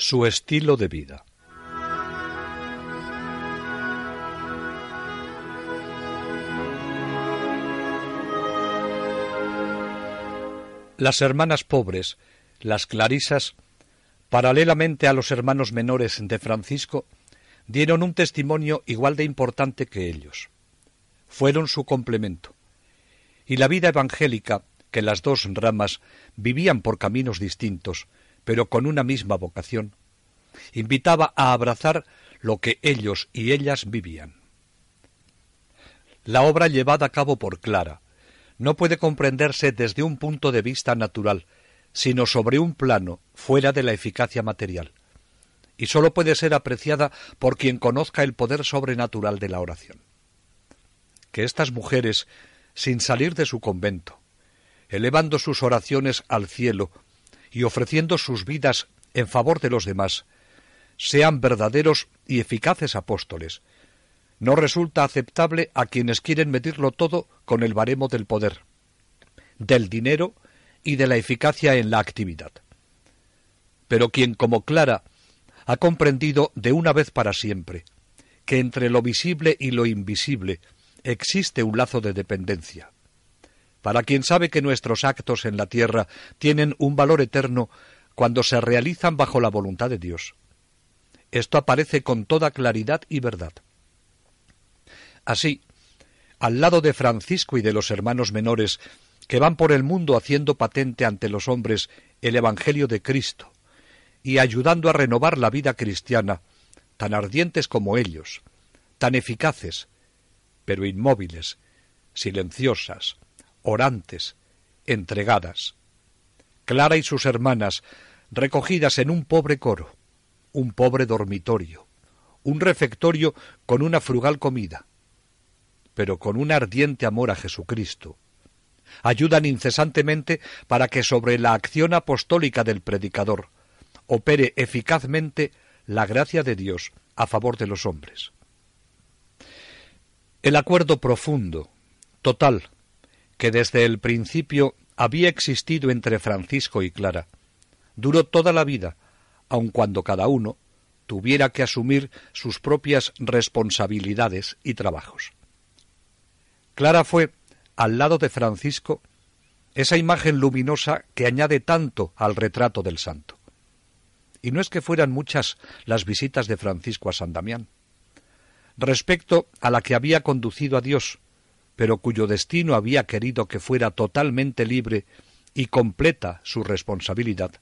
Su estilo de vida. Las hermanas pobres, las clarisas, paralelamente a los hermanos menores de Francisco, dieron un testimonio igual de importante que ellos. Fueron su complemento. Y la vida evangélica, que las dos ramas vivían por caminos distintos, pero con una misma vocación, invitaba a abrazar lo que ellos y ellas vivían. La obra llevada a cabo por Clara no puede comprenderse desde un punto de vista natural, sino sobre un plano fuera de la eficacia material, y sólo puede ser apreciada por quien conozca el poder sobrenatural de la oración. Que estas mujeres, sin salir de su convento, elevando sus oraciones al cielo y ofreciendo sus vidas en favor de los demás, sean verdaderos y eficaces apóstoles. No resulta aceptable a quienes quieren medirlo todo con el baremo del poder, del dinero y de la eficacia en la actividad. Pero quien como Clara ha comprendido de una vez para siempre que entre lo visible y lo invisible existe un lazo de dependencia, para quien sabe que nuestros actos en la tierra tienen un valor eterno cuando se realizan bajo la voluntad de Dios. Esto aparece con toda claridad y verdad. Así, al lado de Francisco y de los hermanos menores que van por el mundo haciendo patente ante los hombres el Evangelio de Cristo y ayudando a renovar la vida cristiana, tan ardientes como ellos, tan eficaces, pero inmóviles, silenciosas, orantes, entregadas. Clara y sus hermanas, recogidas en un pobre coro, un pobre dormitorio, un refectorio con una frugal comida, pero con un ardiente amor a Jesucristo. Ayudan incesantemente para que sobre la acción apostólica del predicador opere eficazmente la gracia de Dios a favor de los hombres. El acuerdo profundo, total, que desde el principio había existido entre Francisco y Clara, duró toda la vida, aun cuando cada uno tuviera que asumir sus propias responsabilidades y trabajos. Clara fue, al lado de Francisco, esa imagen luminosa que añade tanto al retrato del santo. Y no es que fueran muchas las visitas de Francisco a San Damián. Respecto a la que había conducido a Dios, pero cuyo destino había querido que fuera totalmente libre y completa su responsabilidad,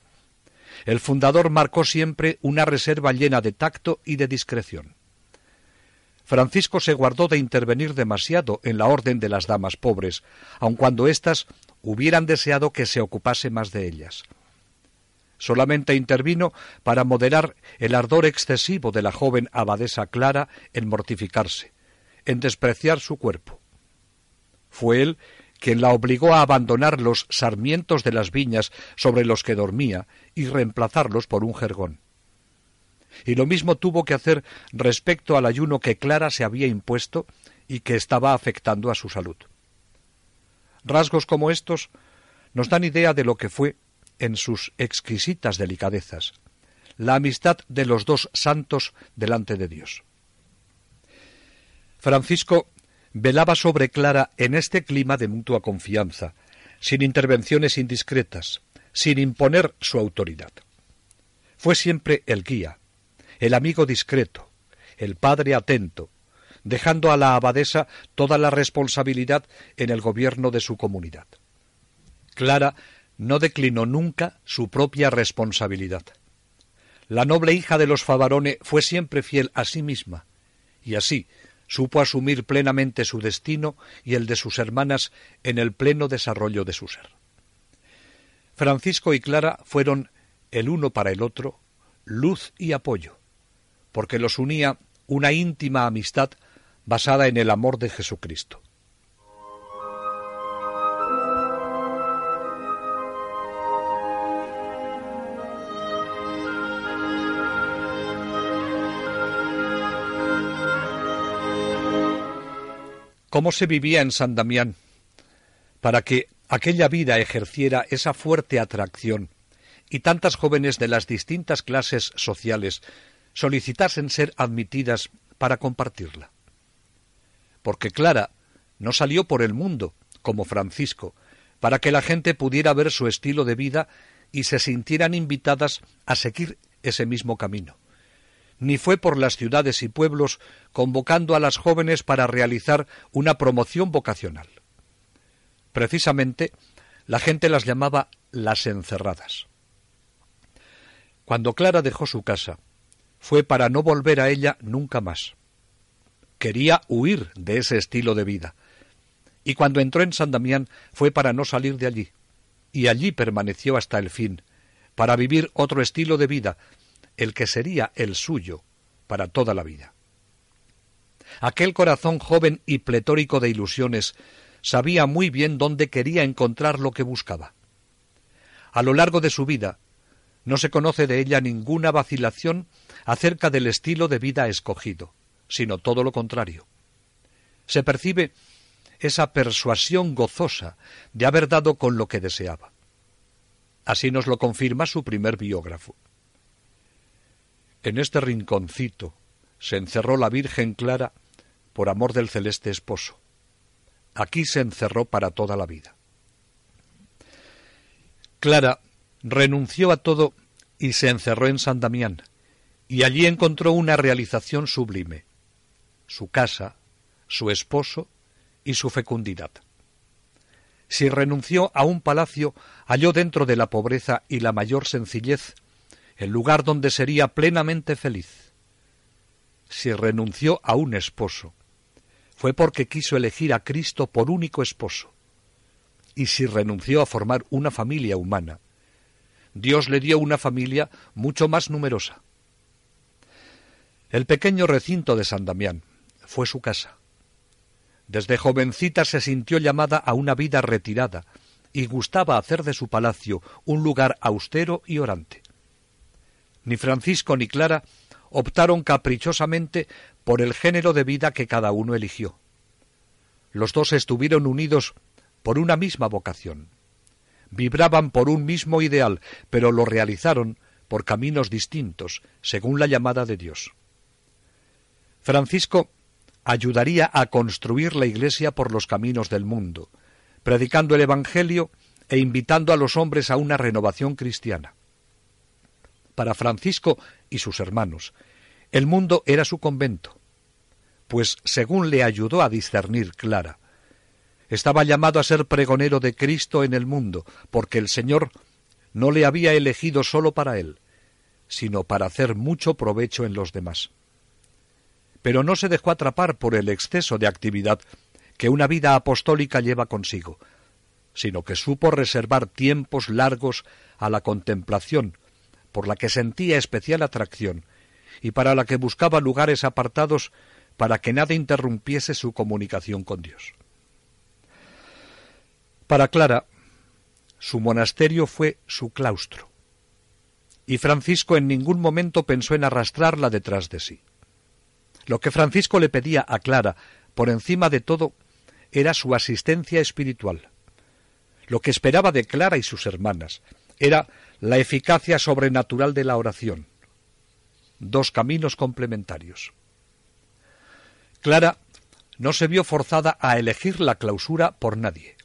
el fundador marcó siempre una reserva llena de tacto y de discreción. Francisco se guardó de intervenir demasiado en la orden de las damas pobres, aun cuando éstas hubieran deseado que se ocupase más de ellas. Solamente intervino para moderar el ardor excesivo de la joven abadesa Clara en mortificarse, en despreciar su cuerpo. Fue él quien la obligó a abandonar los sarmientos de las viñas sobre los que dormía y reemplazarlos por un jergón. Y lo mismo tuvo que hacer respecto al ayuno que Clara se había impuesto y que estaba afectando a su salud. Rasgos como estos nos dan idea de lo que fue, en sus exquisitas delicadezas, la amistad de los dos santos delante de Dios. Francisco velaba sobre Clara en este clima de mutua confianza, sin intervenciones indiscretas, sin imponer su autoridad. Fue siempre el guía, el amigo discreto, el padre atento, dejando a la abadesa toda la responsabilidad en el gobierno de su comunidad. Clara no declinó nunca su propia responsabilidad. La noble hija de los Favarone fue siempre fiel a sí misma, y así, supo asumir plenamente su destino y el de sus hermanas en el pleno desarrollo de su ser. Francisco y Clara fueron el uno para el otro luz y apoyo, porque los unía una íntima amistad basada en el amor de Jesucristo. ¿Cómo se vivía en San Damián para que aquella vida ejerciera esa fuerte atracción y tantas jóvenes de las distintas clases sociales solicitasen ser admitidas para compartirla? Porque Clara no salió por el mundo, como Francisco, para que la gente pudiera ver su estilo de vida y se sintieran invitadas a seguir ese mismo camino ni fue por las ciudades y pueblos convocando a las jóvenes para realizar una promoción vocacional. Precisamente, la gente las llamaba las encerradas. Cuando Clara dejó su casa, fue para no volver a ella nunca más. Quería huir de ese estilo de vida. Y cuando entró en San Damián fue para no salir de allí. Y allí permaneció hasta el fin, para vivir otro estilo de vida el que sería el suyo para toda la vida. Aquel corazón joven y pletórico de ilusiones sabía muy bien dónde quería encontrar lo que buscaba. A lo largo de su vida no se conoce de ella ninguna vacilación acerca del estilo de vida escogido, sino todo lo contrario. Se percibe esa persuasión gozosa de haber dado con lo que deseaba. Así nos lo confirma su primer biógrafo. En este rinconcito se encerró la Virgen Clara por amor del celeste esposo. Aquí se encerró para toda la vida. Clara renunció a todo y se encerró en San Damián, y allí encontró una realización sublime, su casa, su esposo y su fecundidad. Si renunció a un palacio, halló dentro de la pobreza y la mayor sencillez el lugar donde sería plenamente feliz. Si renunció a un esposo, fue porque quiso elegir a Cristo por único esposo. Y si renunció a formar una familia humana, Dios le dio una familia mucho más numerosa. El pequeño recinto de San Damián fue su casa. Desde jovencita se sintió llamada a una vida retirada y gustaba hacer de su palacio un lugar austero y orante. Ni Francisco ni Clara optaron caprichosamente por el género de vida que cada uno eligió. Los dos estuvieron unidos por una misma vocación. Vibraban por un mismo ideal, pero lo realizaron por caminos distintos, según la llamada de Dios. Francisco ayudaría a construir la Iglesia por los caminos del mundo, predicando el Evangelio e invitando a los hombres a una renovación cristiana. Para Francisco y sus hermanos, el mundo era su convento, pues según le ayudó a discernir Clara, estaba llamado a ser pregonero de Cristo en el mundo, porque el Señor no le había elegido sólo para él, sino para hacer mucho provecho en los demás. Pero no se dejó atrapar por el exceso de actividad que una vida apostólica lleva consigo, sino que supo reservar tiempos largos a la contemplación, por la que sentía especial atracción y para la que buscaba lugares apartados para que nada interrumpiese su comunicación con Dios. Para Clara, su monasterio fue su claustro, y Francisco en ningún momento pensó en arrastrarla detrás de sí. Lo que Francisco le pedía a Clara, por encima de todo, era su asistencia espiritual. Lo que esperaba de Clara y sus hermanas era la eficacia sobrenatural de la oración. Dos caminos complementarios. Clara no se vio forzada a elegir la clausura por nadie.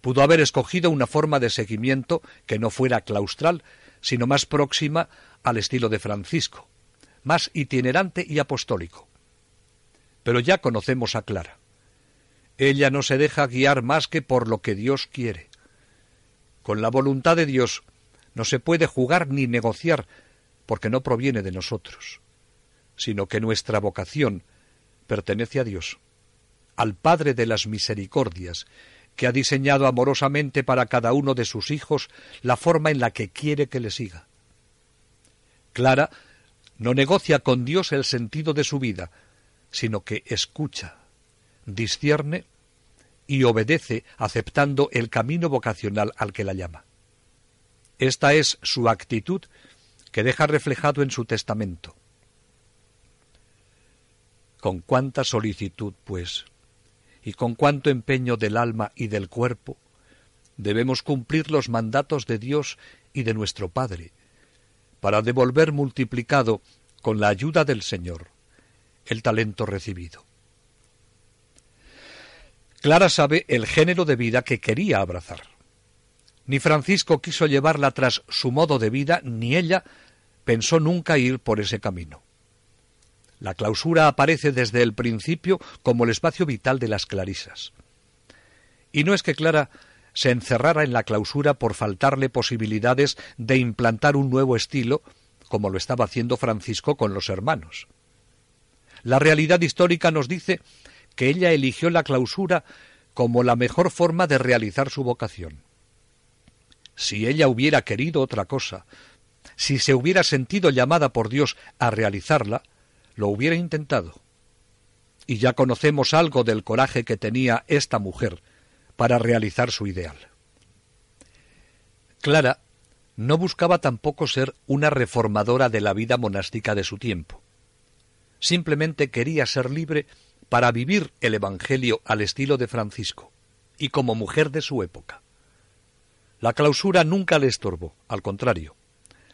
Pudo haber escogido una forma de seguimiento que no fuera claustral, sino más próxima al estilo de Francisco, más itinerante y apostólico. Pero ya conocemos a Clara. Ella no se deja guiar más que por lo que Dios quiere. Con la voluntad de Dios no se puede jugar ni negociar porque no proviene de nosotros, sino que nuestra vocación pertenece a Dios, al Padre de las Misericordias, que ha diseñado amorosamente para cada uno de sus hijos la forma en la que quiere que le siga. Clara no negocia con Dios el sentido de su vida, sino que escucha, discierne y obedece aceptando el camino vocacional al que la llama. Esta es su actitud que deja reflejado en su testamento. Con cuánta solicitud, pues, y con cuánto empeño del alma y del cuerpo, debemos cumplir los mandatos de Dios y de nuestro Padre, para devolver multiplicado, con la ayuda del Señor, el talento recibido. Clara sabe el género de vida que quería abrazar. Ni Francisco quiso llevarla tras su modo de vida, ni ella pensó nunca ir por ese camino. La clausura aparece desde el principio como el espacio vital de las clarisas. Y no es que Clara se encerrara en la clausura por faltarle posibilidades de implantar un nuevo estilo, como lo estaba haciendo Francisco con los hermanos. La realidad histórica nos dice que ella eligió la clausura como la mejor forma de realizar su vocación. Si ella hubiera querido otra cosa, si se hubiera sentido llamada por Dios a realizarla, lo hubiera intentado. Y ya conocemos algo del coraje que tenía esta mujer para realizar su ideal. Clara no buscaba tampoco ser una reformadora de la vida monástica de su tiempo. Simplemente quería ser libre para vivir el Evangelio al estilo de Francisco y como mujer de su época. La clausura nunca le estorbó, al contrario,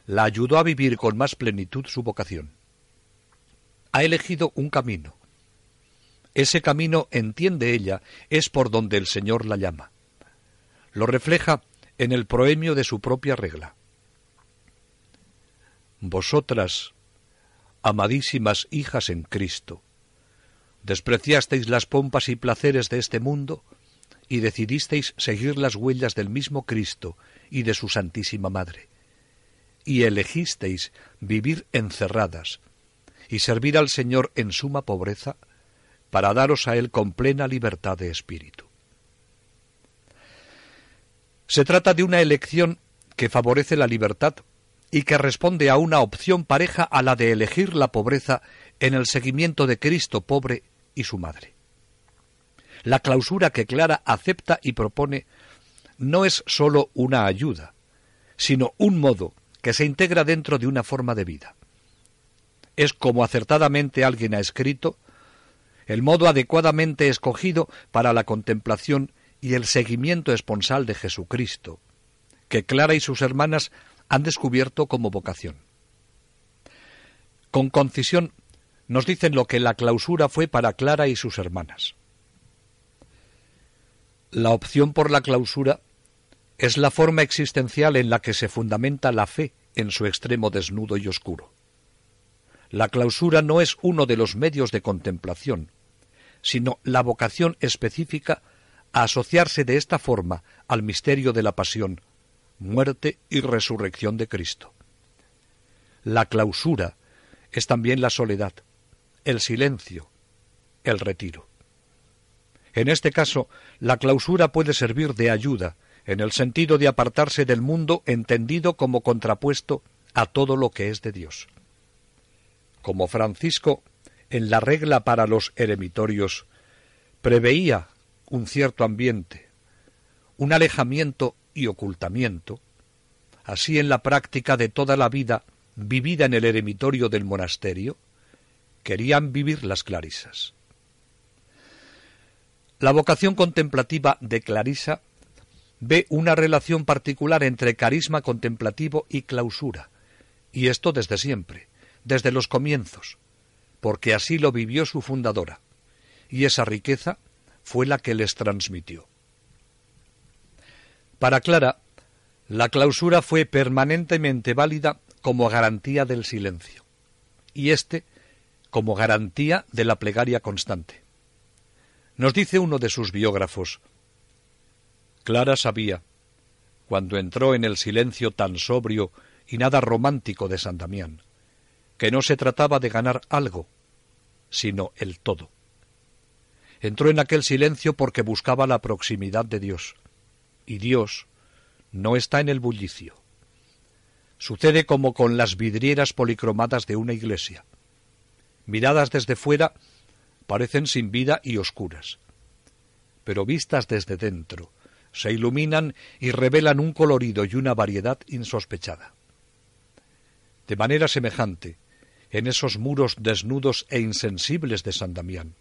la ayudó a vivir con más plenitud su vocación. Ha elegido un camino. Ese camino, entiende ella, es por donde el Señor la llama. Lo refleja en el proemio de su propia regla. Vosotras, amadísimas hijas en Cristo, despreciasteis las pompas y placeres de este mundo y decidisteis seguir las huellas del mismo Cristo y de su Santísima Madre, y elegisteis vivir encerradas y servir al Señor en suma pobreza para daros a Él con plena libertad de espíritu. Se trata de una elección que favorece la libertad y que responde a una opción pareja a la de elegir la pobreza en el seguimiento de Cristo pobre y su madre. La clausura que Clara acepta y propone no es sólo una ayuda, sino un modo que se integra dentro de una forma de vida. Es como acertadamente alguien ha escrito, el modo adecuadamente escogido para la contemplación y el seguimiento esponsal de Jesucristo, que Clara y sus hermanas han descubierto como vocación. Con concisión nos dicen lo que la clausura fue para Clara y sus hermanas. La opción por la clausura es la forma existencial en la que se fundamenta la fe en su extremo desnudo y oscuro. La clausura no es uno de los medios de contemplación, sino la vocación específica a asociarse de esta forma al misterio de la pasión, muerte y resurrección de Cristo. La clausura es también la soledad, el silencio, el retiro. En este caso, la clausura puede servir de ayuda, en el sentido de apartarse del mundo entendido como contrapuesto a todo lo que es de Dios. Como Francisco, en la regla para los eremitorios, preveía un cierto ambiente, un alejamiento y ocultamiento, así en la práctica de toda la vida vivida en el eremitorio del monasterio, querían vivir las clarisas. La vocación contemplativa de Clarisa ve una relación particular entre carisma contemplativo y clausura, y esto desde siempre, desde los comienzos, porque así lo vivió su fundadora, y esa riqueza fue la que les transmitió. Para Clara, la clausura fue permanentemente válida como garantía del silencio, y éste como garantía de la plegaria constante. Nos dice uno de sus biógrafos, Clara sabía, cuando entró en el silencio tan sobrio y nada romántico de San Damián, que no se trataba de ganar algo, sino el todo. Entró en aquel silencio porque buscaba la proximidad de Dios, y Dios no está en el bullicio. Sucede como con las vidrieras policromadas de una iglesia. Miradas desde fuera parecen sin vida y oscuras, pero vistas desde dentro se iluminan y revelan un colorido y una variedad insospechada. De manera semejante, en esos muros desnudos e insensibles de San Damián,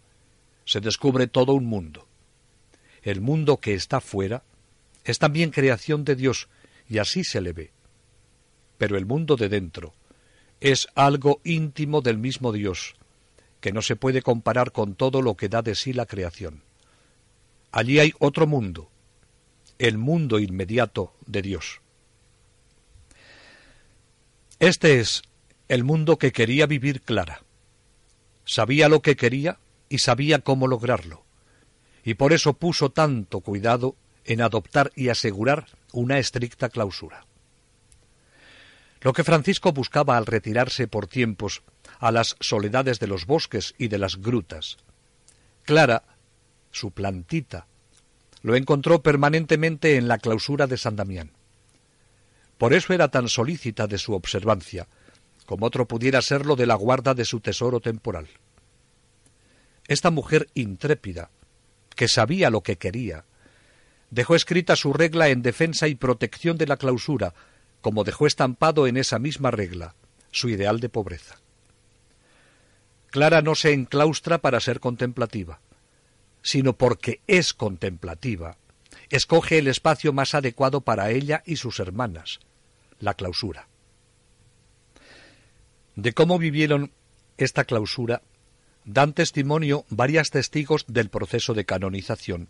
se descubre todo un mundo. El mundo que está fuera es también creación de Dios, y así se le ve. Pero el mundo de dentro es algo íntimo del mismo Dios, que no se puede comparar con todo lo que da de sí la creación. Allí hay otro mundo, el mundo inmediato de Dios. Este es el mundo que quería vivir Clara. Sabía lo que quería y sabía cómo lograrlo, y por eso puso tanto cuidado en adoptar y asegurar una estricta clausura. Lo que Francisco buscaba al retirarse por tiempos a las soledades de los bosques y de las grutas. Clara, su plantita, lo encontró permanentemente en la clausura de San Damián. Por eso era tan solícita de su observancia, como otro pudiera serlo de la guarda de su tesoro temporal. Esta mujer intrépida, que sabía lo que quería, dejó escrita su regla en defensa y protección de la clausura, como dejó estampado en esa misma regla su ideal de pobreza. Clara no se enclaustra para ser contemplativa, sino porque es contemplativa, escoge el espacio más adecuado para ella y sus hermanas, la clausura. De cómo vivieron esta clausura dan testimonio varias testigos del proceso de canonización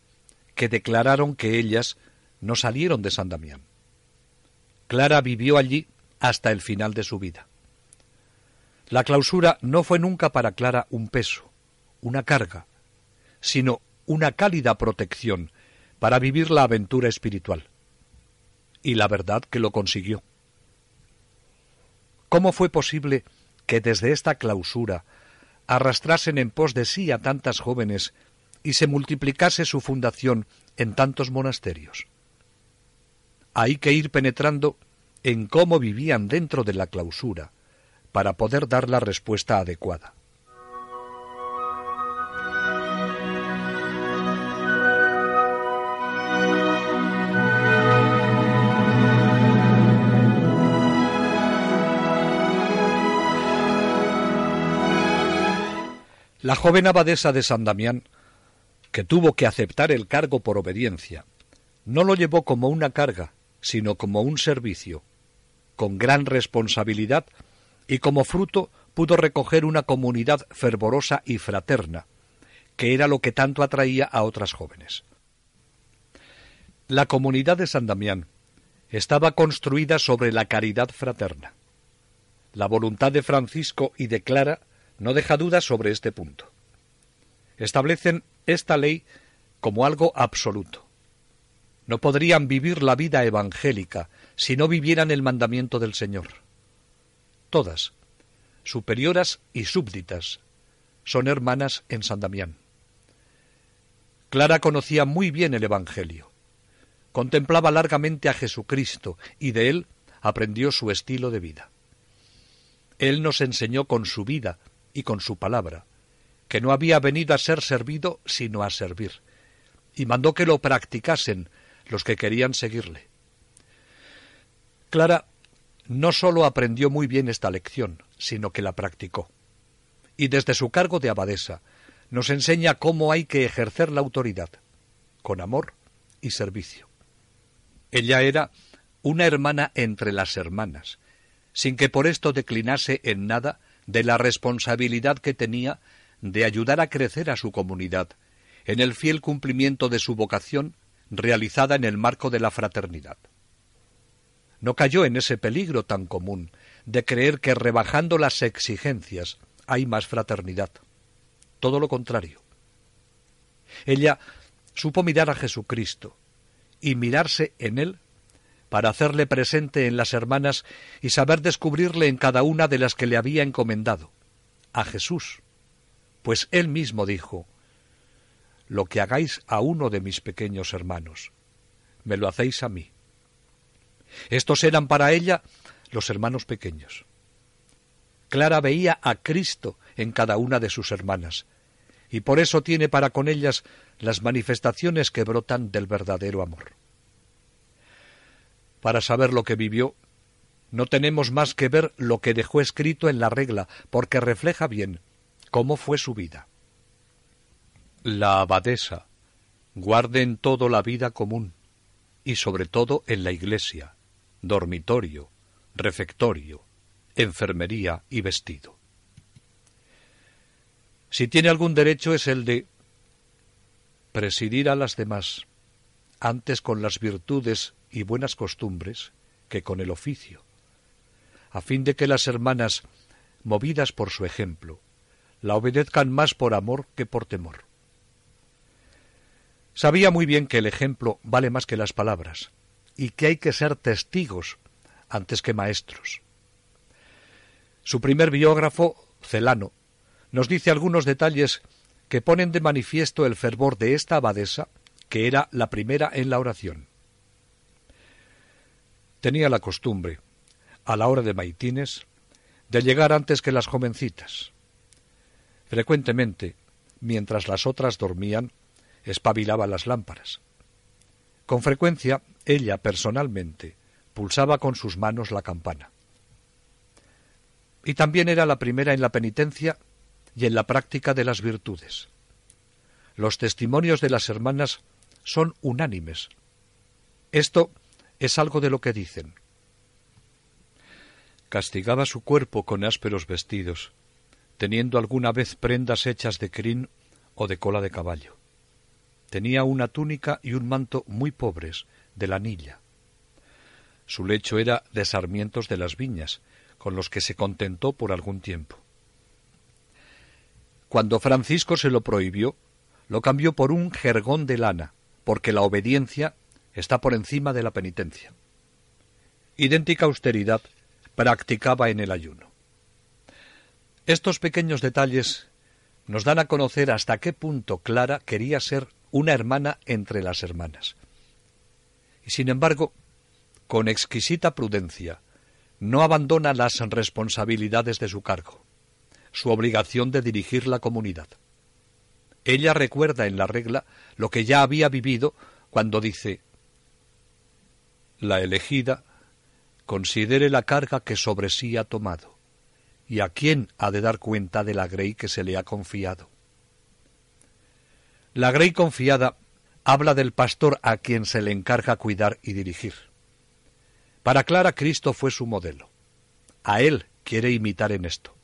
que declararon que ellas no salieron de San Damián. Clara vivió allí hasta el final de su vida. La clausura no fue nunca para Clara un peso, una carga, sino una cálida protección para vivir la aventura espiritual. Y la verdad que lo consiguió. ¿Cómo fue posible que desde esta clausura arrastrasen en pos de sí a tantas jóvenes y se multiplicase su fundación en tantos monasterios? Hay que ir penetrando en cómo vivían dentro de la clausura para poder dar la respuesta adecuada. La joven abadesa de San Damián, que tuvo que aceptar el cargo por obediencia, no lo llevó como una carga, sino como un servicio, con gran responsabilidad, y como fruto pudo recoger una comunidad fervorosa y fraterna, que era lo que tanto atraía a otras jóvenes. La comunidad de San Damián estaba construida sobre la caridad fraterna. La voluntad de Francisco y de Clara no deja dudas sobre este punto. Establecen esta ley como algo absoluto. No podrían vivir la vida evangélica si no vivieran el mandamiento del Señor. Todas, superioras y súbditas, son hermanas en San Damián. Clara conocía muy bien el Evangelio. Contemplaba largamente a Jesucristo y de él aprendió su estilo de vida. Él nos enseñó con su vida y con su palabra, que no había venido a ser servido sino a servir, y mandó que lo practicasen los que querían seguirle. Clara no sólo aprendió muy bien esta lección, sino que la practicó. Y desde su cargo de abadesa nos enseña cómo hay que ejercer la autoridad, con amor y servicio. Ella era una hermana entre las hermanas, sin que por esto declinase en nada de la responsabilidad que tenía de ayudar a crecer a su comunidad en el fiel cumplimiento de su vocación realizada en el marco de la fraternidad. No cayó en ese peligro tan común de creer que rebajando las exigencias hay más fraternidad. Todo lo contrario. Ella supo mirar a Jesucristo y mirarse en él para hacerle presente en las hermanas y saber descubrirle en cada una de las que le había encomendado, a Jesús, pues él mismo dijo, Lo que hagáis a uno de mis pequeños hermanos, me lo hacéis a mí. Estos eran para ella los hermanos pequeños. Clara veía a Cristo en cada una de sus hermanas, y por eso tiene para con ellas las manifestaciones que brotan del verdadero amor. Para saber lo que vivió, no tenemos más que ver lo que dejó escrito en la regla, porque refleja bien cómo fue su vida. La abadesa guarde en todo la vida común, y sobre todo en la iglesia, dormitorio, refectorio, enfermería y vestido. Si tiene algún derecho es el de presidir a las demás, antes con las virtudes y buenas costumbres que con el oficio, a fin de que las hermanas, movidas por su ejemplo, la obedezcan más por amor que por temor. Sabía muy bien que el ejemplo vale más que las palabras, y que hay que ser testigos antes que maestros. Su primer biógrafo, Celano, nos dice algunos detalles que ponen de manifiesto el fervor de esta abadesa, que era la primera en la oración. Tenía la costumbre, a la hora de maitines, de llegar antes que las jovencitas. Frecuentemente, mientras las otras dormían, espabilaba las lámparas. Con frecuencia, ella personalmente pulsaba con sus manos la campana. Y también era la primera en la penitencia y en la práctica de las virtudes. Los testimonios de las hermanas son unánimes. Esto es algo de lo que dicen. Castigaba su cuerpo con ásperos vestidos, teniendo alguna vez prendas hechas de crin o de cola de caballo. Tenía una túnica y un manto muy pobres, de lanilla. Su lecho era de sarmientos de las viñas, con los que se contentó por algún tiempo. Cuando Francisco se lo prohibió, lo cambió por un jergón de lana, porque la obediencia está por encima de la penitencia. Idéntica austeridad practicaba en el ayuno. Estos pequeños detalles nos dan a conocer hasta qué punto Clara quería ser una hermana entre las hermanas. Y sin embargo, con exquisita prudencia, no abandona las responsabilidades de su cargo su obligación de dirigir la comunidad. Ella recuerda en la regla lo que ya había vivido cuando dice La elegida considere la carga que sobre sí ha tomado y a quién ha de dar cuenta de la grey que se le ha confiado. La grey confiada habla del pastor a quien se le encarga cuidar y dirigir. Para Clara Cristo fue su modelo. A él quiere imitar en esto.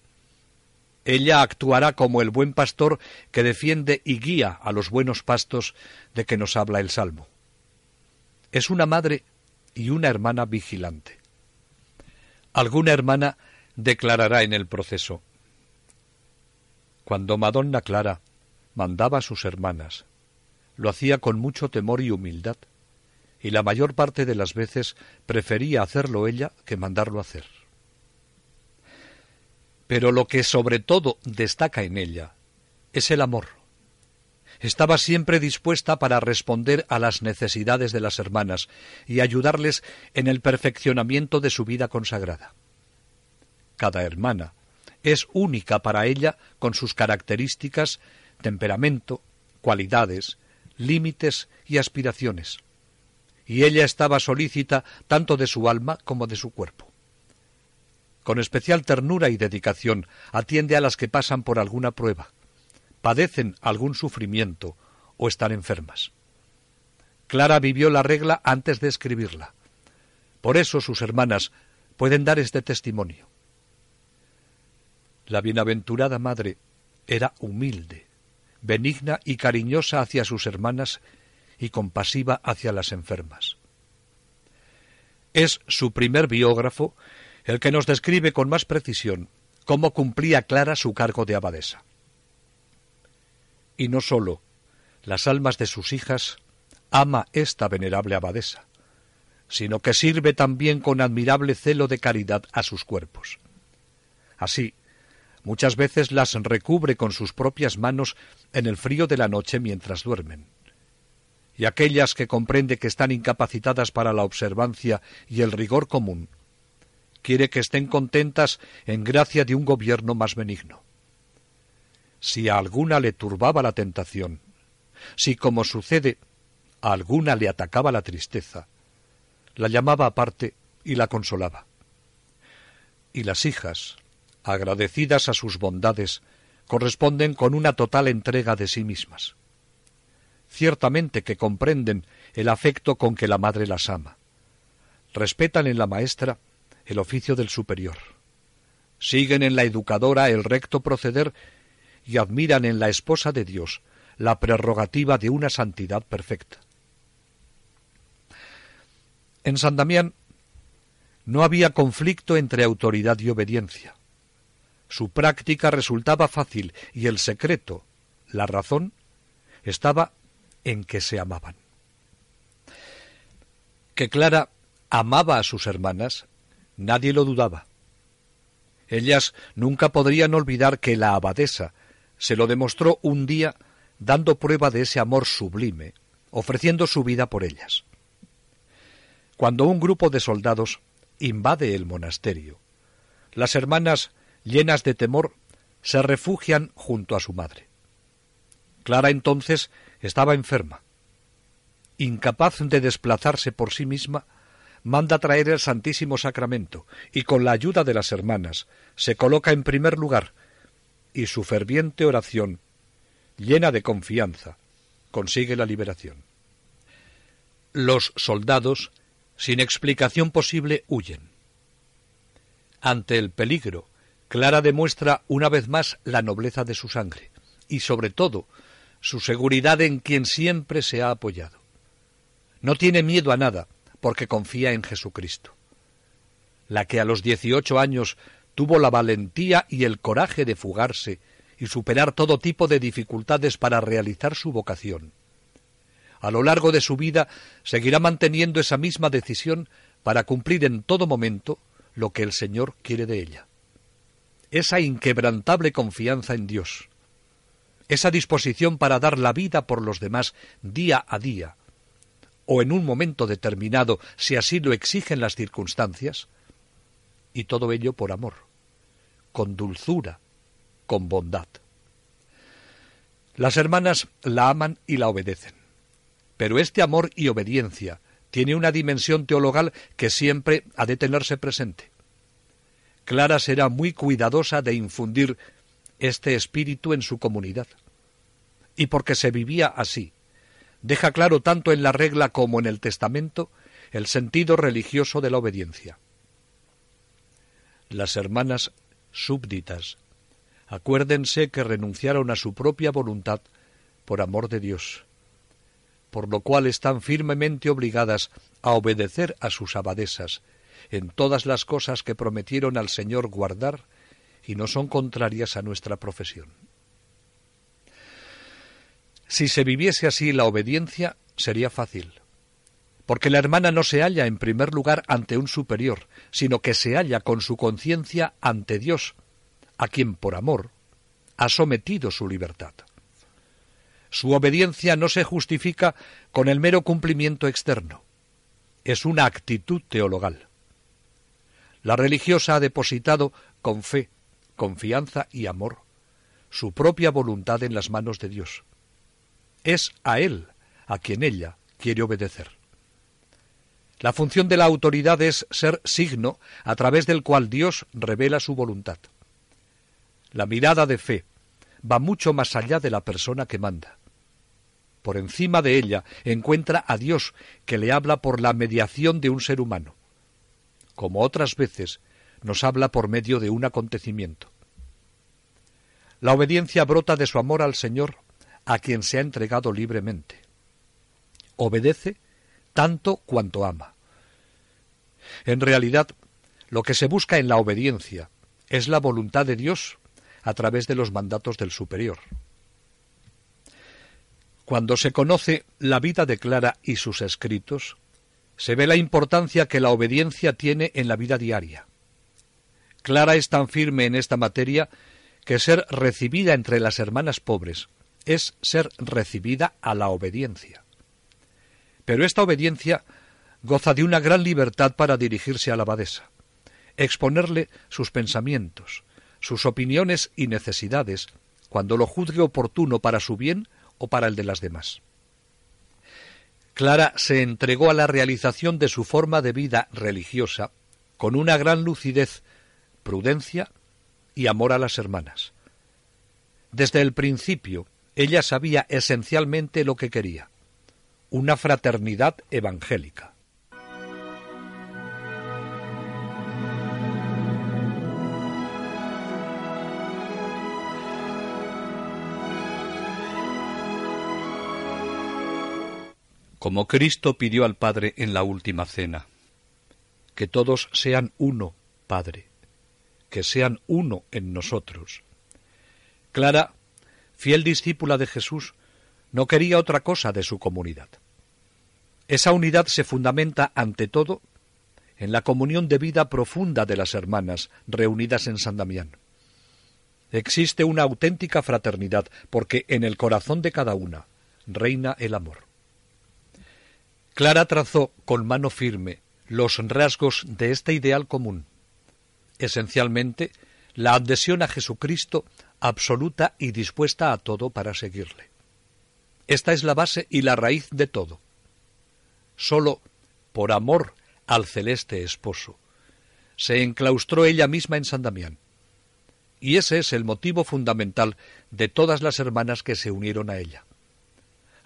Ella actuará como el buen pastor que defiende y guía a los buenos pastos de que nos habla el Salmo. Es una madre y una hermana vigilante. Alguna hermana declarará en el proceso. Cuando Madonna Clara mandaba a sus hermanas, lo hacía con mucho temor y humildad, y la mayor parte de las veces prefería hacerlo ella que mandarlo hacer. Pero lo que sobre todo destaca en ella es el amor. Estaba siempre dispuesta para responder a las necesidades de las hermanas y ayudarles en el perfeccionamiento de su vida consagrada. Cada hermana es única para ella con sus características, temperamento, cualidades, límites y aspiraciones. Y ella estaba solícita tanto de su alma como de su cuerpo con especial ternura y dedicación, atiende a las que pasan por alguna prueba, padecen algún sufrimiento o están enfermas. Clara vivió la regla antes de escribirla. Por eso sus hermanas pueden dar este testimonio. La bienaventurada madre era humilde, benigna y cariñosa hacia sus hermanas y compasiva hacia las enfermas. Es su primer biógrafo el que nos describe con más precisión cómo cumplía Clara su cargo de abadesa. Y no sólo las almas de sus hijas ama esta venerable abadesa, sino que sirve también con admirable celo de caridad a sus cuerpos. Así, muchas veces las recubre con sus propias manos en el frío de la noche mientras duermen. Y aquellas que comprende que están incapacitadas para la observancia y el rigor común, quiere que estén contentas en gracia de un gobierno más benigno. Si a alguna le turbaba la tentación, si como sucede a alguna le atacaba la tristeza, la llamaba aparte y la consolaba. Y las hijas, agradecidas a sus bondades, corresponden con una total entrega de sí mismas. Ciertamente que comprenden el afecto con que la madre las ama. Respetan en la maestra el oficio del superior. Siguen en la educadora el recto proceder y admiran en la esposa de Dios la prerrogativa de una santidad perfecta. En San Damián no había conflicto entre autoridad y obediencia. Su práctica resultaba fácil y el secreto, la razón, estaba en que se amaban. Que Clara amaba a sus hermanas, nadie lo dudaba. Ellas nunca podrían olvidar que la abadesa se lo demostró un día dando prueba de ese amor sublime, ofreciendo su vida por ellas. Cuando un grupo de soldados invade el monasterio, las hermanas, llenas de temor, se refugian junto a su madre. Clara entonces estaba enferma. Incapaz de desplazarse por sí misma, manda traer el Santísimo Sacramento y con la ayuda de las hermanas se coloca en primer lugar y su ferviente oración, llena de confianza, consigue la liberación. Los soldados, sin explicación posible, huyen. Ante el peligro, Clara demuestra una vez más la nobleza de su sangre y, sobre todo, su seguridad en quien siempre se ha apoyado. No tiene miedo a nada, porque confía en Jesucristo. La que a los dieciocho años tuvo la valentía y el coraje de fugarse y superar todo tipo de dificultades para realizar su vocación. A lo largo de su vida seguirá manteniendo esa misma decisión para cumplir en todo momento lo que el Señor quiere de ella. Esa inquebrantable confianza en Dios, esa disposición para dar la vida por los demás día a día, o en un momento determinado, si así lo exigen las circunstancias, y todo ello por amor, con dulzura, con bondad. Las hermanas la aman y la obedecen. Pero este amor y obediencia tiene una dimensión teologal que siempre ha de tenerse presente. Clara será muy cuidadosa de infundir este espíritu en su comunidad. Y porque se vivía así, deja claro tanto en la regla como en el testamento el sentido religioso de la obediencia. Las hermanas súbditas acuérdense que renunciaron a su propia voluntad por amor de Dios, por lo cual están firmemente obligadas a obedecer a sus abadesas en todas las cosas que prometieron al Señor guardar y no son contrarias a nuestra profesión. Si se viviese así la obediencia, sería fácil, porque la hermana no se halla en primer lugar ante un superior, sino que se halla con su conciencia ante Dios, a quien por amor ha sometido su libertad. Su obediencia no se justifica con el mero cumplimiento externo, es una actitud teologal. La religiosa ha depositado con fe, confianza y amor su propia voluntad en las manos de Dios. Es a Él a quien ella quiere obedecer. La función de la autoridad es ser signo a través del cual Dios revela su voluntad. La mirada de fe va mucho más allá de la persona que manda. Por encima de ella encuentra a Dios que le habla por la mediación de un ser humano. Como otras veces, nos habla por medio de un acontecimiento. La obediencia brota de su amor al Señor, a quien se ha entregado libremente. Obedece tanto cuanto ama. En realidad, lo que se busca en la obediencia es la voluntad de Dios a través de los mandatos del superior. Cuando se conoce la vida de Clara y sus escritos, se ve la importancia que la obediencia tiene en la vida diaria. Clara es tan firme en esta materia que ser recibida entre las hermanas pobres es ser recibida a la obediencia. Pero esta obediencia goza de una gran libertad para dirigirse a la abadesa. exponerle sus pensamientos, sus opiniones y necesidades, cuando lo juzgue oportuno para su bien o para el de las demás. Clara se entregó a la realización de su forma de vida religiosa con una gran lucidez, prudencia y amor a las hermanas. Desde el principio, ella sabía esencialmente lo que quería, una fraternidad evangélica. Como Cristo pidió al Padre en la última cena. Que todos sean uno, Padre, que sean uno en nosotros. Clara, fiel discípula de Jesús, no quería otra cosa de su comunidad. Esa unidad se fundamenta, ante todo, en la comunión de vida profunda de las hermanas reunidas en San Damián. Existe una auténtica fraternidad, porque en el corazón de cada una reina el amor. Clara trazó con mano firme los rasgos de este ideal común. Esencialmente, la adhesión a Jesucristo absoluta y dispuesta a todo para seguirle. Esta es la base y la raíz de todo. Sólo por amor al celeste esposo se enclaustró ella misma en San Damián. Y ese es el motivo fundamental de todas las hermanas que se unieron a ella.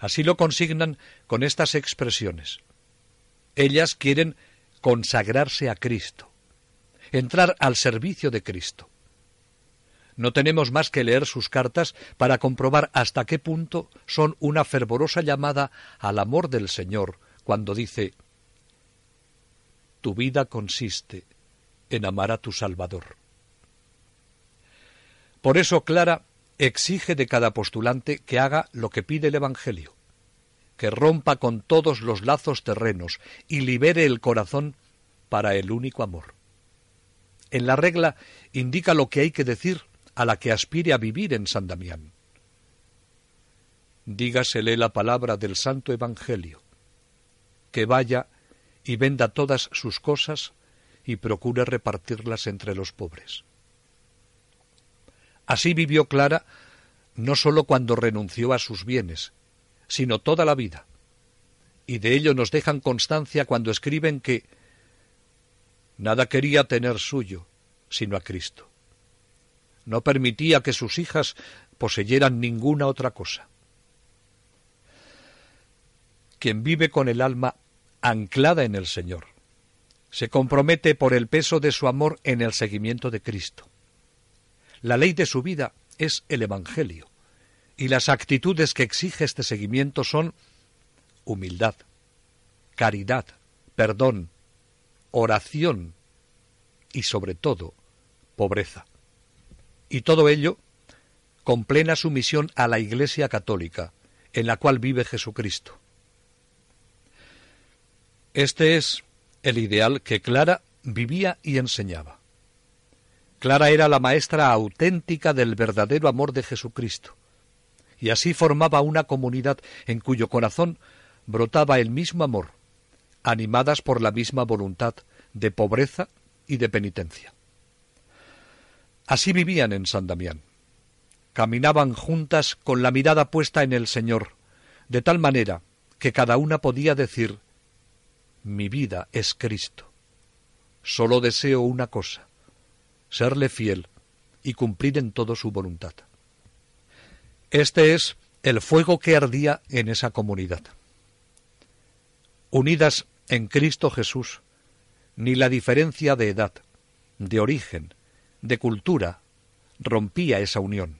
Así lo consignan con estas expresiones. Ellas quieren consagrarse a Cristo, entrar al servicio de Cristo. No tenemos más que leer sus cartas para comprobar hasta qué punto son una fervorosa llamada al amor del Señor cuando dice Tu vida consiste en amar a tu Salvador. Por eso Clara exige de cada postulante que haga lo que pide el Evangelio, que rompa con todos los lazos terrenos y libere el corazón para el único amor. En la regla indica lo que hay que decir a la que aspire a vivir en San Damián. Dígasele la palabra del Santo Evangelio, que vaya y venda todas sus cosas y procure repartirlas entre los pobres. Así vivió Clara no sólo cuando renunció a sus bienes, sino toda la vida. Y de ello nos dejan constancia cuando escriben que nada quería tener suyo, sino a Cristo. No permitía que sus hijas poseyeran ninguna otra cosa. Quien vive con el alma anclada en el Señor, se compromete por el peso de su amor en el seguimiento de Cristo. La ley de su vida es el Evangelio, y las actitudes que exige este seguimiento son humildad, caridad, perdón, oración y sobre todo pobreza. Y todo ello con plena sumisión a la Iglesia católica, en la cual vive Jesucristo. Este es el ideal que Clara vivía y enseñaba. Clara era la maestra auténtica del verdadero amor de Jesucristo, y así formaba una comunidad en cuyo corazón brotaba el mismo amor, animadas por la misma voluntad de pobreza y de penitencia. Así vivían en San Damián. Caminaban juntas con la mirada puesta en el Señor, de tal manera que cada una podía decir Mi vida es Cristo. Solo deseo una cosa, serle fiel y cumplir en todo su voluntad. Este es el fuego que ardía en esa comunidad. Unidas en Cristo Jesús, ni la diferencia de edad, de origen, de cultura, rompía esa unión.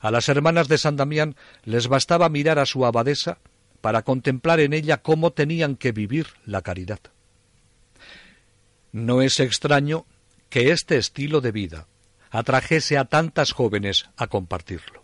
A las hermanas de San Damián les bastaba mirar a su abadesa para contemplar en ella cómo tenían que vivir la caridad. No es extraño que este estilo de vida atrajese a tantas jóvenes a compartirlo.